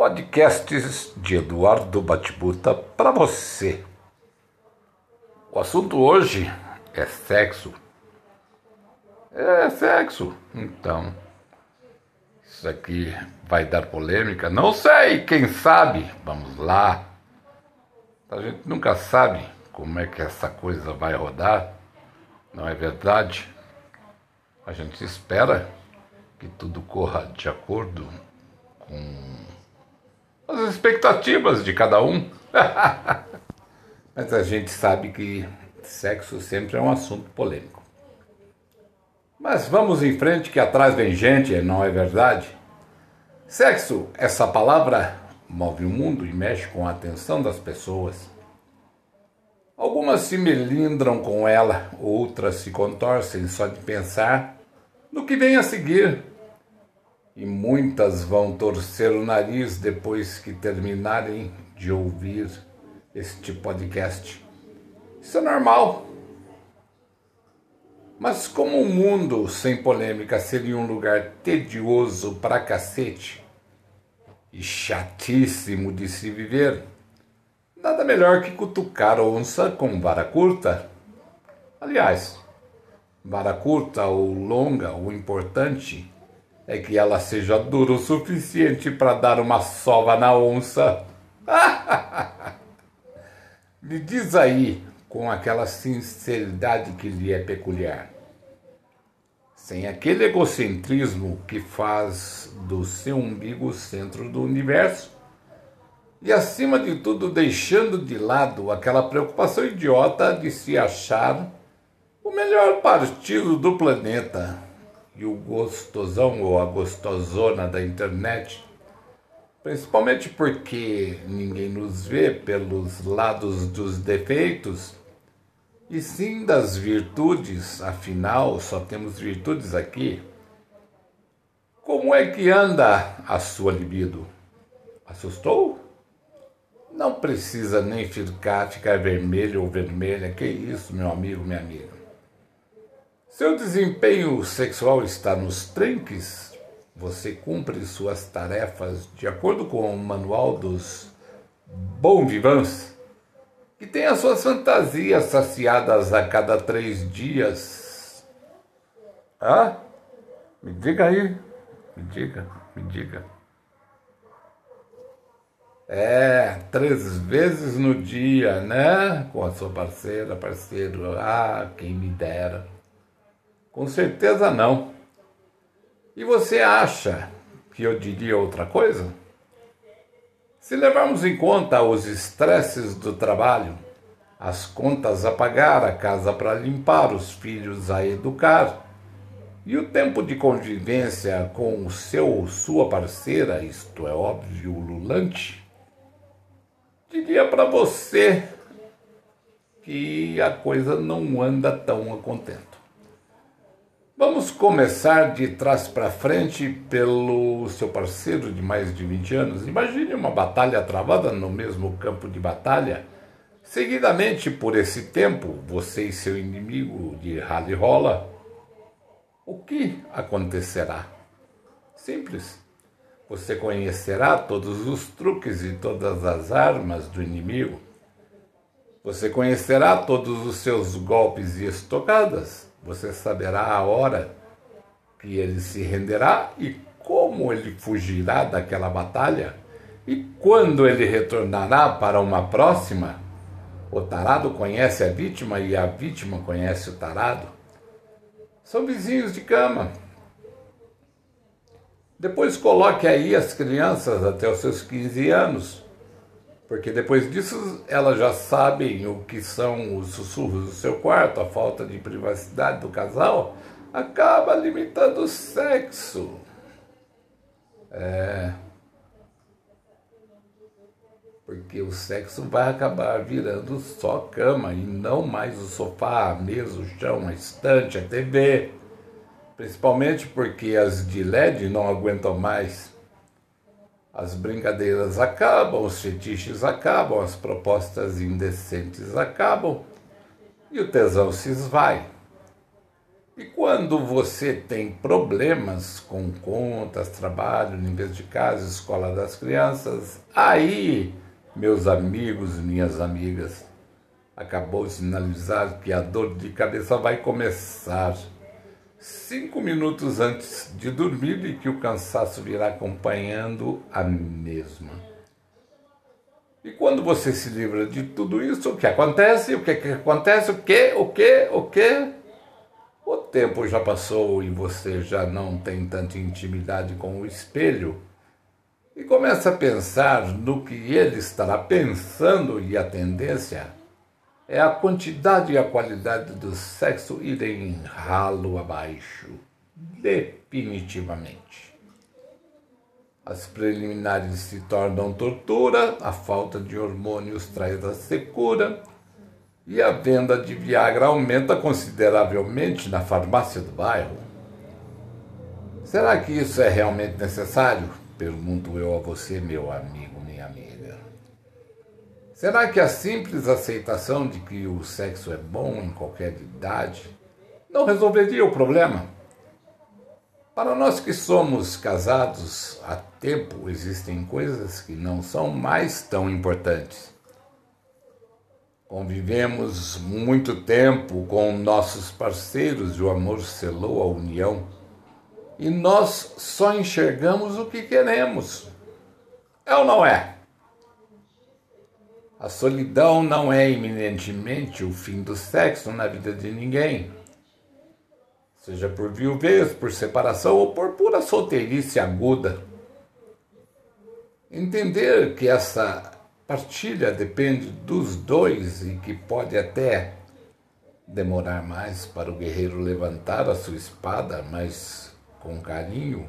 podcasts de Eduardo Batibuta para você. O assunto hoje é sexo. É sexo. Então, isso aqui vai dar polêmica? Não sei, quem sabe? Vamos lá. A gente nunca sabe como é que essa coisa vai rodar, não é verdade? A gente espera que tudo corra de acordo com as expectativas de cada um. Mas a gente sabe que sexo sempre é um assunto polêmico. Mas vamos em frente que atrás vem gente, não é verdade? Sexo, essa palavra move o mundo e mexe com a atenção das pessoas. Algumas se melindram com ela, outras se contorcem só de pensar no que vem a seguir e muitas vão torcer o nariz depois que terminarem de ouvir este podcast. Isso é normal. Mas como o um mundo sem polêmica seria um lugar tedioso pra cacete e chatíssimo de se viver, nada melhor que cutucar onça com vara curta. Aliás, vara curta ou longa, o importante é que ela seja dura o suficiente para dar uma sova na onça. Me diz aí, com aquela sinceridade que lhe é peculiar, sem aquele egocentrismo que faz do seu umbigo o centro do universo, e acima de tudo deixando de lado aquela preocupação idiota de se achar o melhor partido do planeta e o gostosão ou a gostosona da internet, principalmente porque ninguém nos vê pelos lados dos defeitos, e sim das virtudes, afinal só temos virtudes aqui. Como é que anda a sua libido? Assustou? Não precisa nem ficar, ficar vermelho ou vermelha, que isso, meu amigo, minha amiga. Seu desempenho sexual está nos trinques? Você cumpre suas tarefas de acordo com o manual dos bom vivants? E tem as suas fantasias saciadas a cada três dias? Ah? Me diga aí. Me diga, me diga. É, três vezes no dia, né? Com a sua parceira, parceiro. Ah, quem me dera. Com certeza não. E você acha que eu diria outra coisa? Se levarmos em conta os estresses do trabalho, as contas a pagar, a casa para limpar, os filhos a educar, e o tempo de convivência com o seu ou sua parceira, isto é óbvio, lulante, diria para você que a coisa não anda tão a contento. Vamos começar de trás para frente pelo seu parceiro de mais de 20 anos. Imagine uma batalha travada no mesmo campo de batalha. Seguidamente, por esse tempo, você e seu inimigo de rally rola. O que acontecerá? Simples. Você conhecerá todos os truques e todas as armas do inimigo. Você conhecerá todos os seus golpes e estocadas você saberá a hora que ele se renderá e como ele fugirá daquela batalha e quando ele retornará para uma próxima. O tarado conhece a vítima e a vítima conhece o tarado. São vizinhos de cama. Depois coloque aí as crianças até os seus 15 anos porque depois disso elas já sabem o que são os sussurros do seu quarto, a falta de privacidade do casal, acaba limitando o sexo. É. Porque o sexo vai acabar virando só cama e não mais o sofá, a mesa, o chão, a estante, a TV. Principalmente porque as de LED não aguentam mais as brincadeiras acabam, os fetiches acabam, as propostas indecentes acabam e o tesão se esvai. E quando você tem problemas com contas, trabalho, limpeza de casa, escola das crianças, aí, meus amigos minhas amigas, acabou de sinalizar que a dor de cabeça vai começar cinco minutos antes de dormir e que o cansaço virá acompanhando a mesma. E quando você se livra de tudo isso, o que acontece? O que, que acontece? O que? O que? O que? O tempo já passou e você já não tem tanta intimidade com o espelho e começa a pensar no que ele estará pensando e a tendência é a quantidade e a qualidade do sexo irem ralo abaixo, definitivamente. As preliminares se tornam tortura, a falta de hormônios traz a secura e a venda de Viagra aumenta consideravelmente na farmácia do bairro. Será que isso é realmente necessário? Pergunto eu a você, meu amigo, minha amiga. Será que a simples aceitação de que o sexo é bom em qualquer idade não resolveria o problema? Para nós que somos casados há tempo, existem coisas que não são mais tão importantes. Convivemos muito tempo com nossos parceiros e o amor selou a união. E nós só enxergamos o que queremos. É ou não é? A solidão não é iminentemente o fim do sexo na vida de ninguém. Seja por viuvez, por separação ou por pura solteirice aguda. Entender que essa partilha depende dos dois e que pode até demorar mais para o guerreiro levantar a sua espada, mas com carinho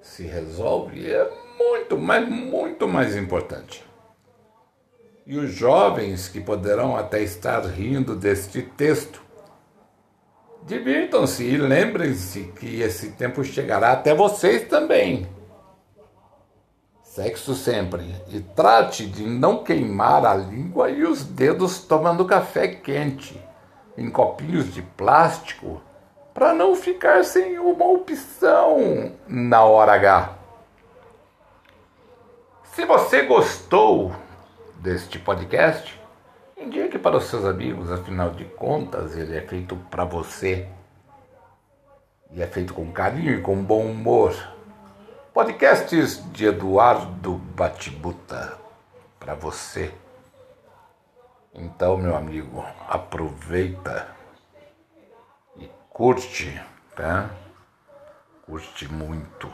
se resolve é muito, mas muito mais importante. E os jovens que poderão até estar rindo deste texto, divirtam-se e lembrem-se que esse tempo chegará até vocês também. Sexo sempre. E trate de não queimar a língua e os dedos tomando café quente em copinhos de plástico para não ficar sem uma opção na hora H. Se você gostou deste podcast, indique para os seus amigos, afinal de contas, ele é feito para você. E é feito com carinho e com bom humor. Podcasts de Eduardo Batibuta para você. Então, meu amigo, aproveita e curte, tá? Curte muito.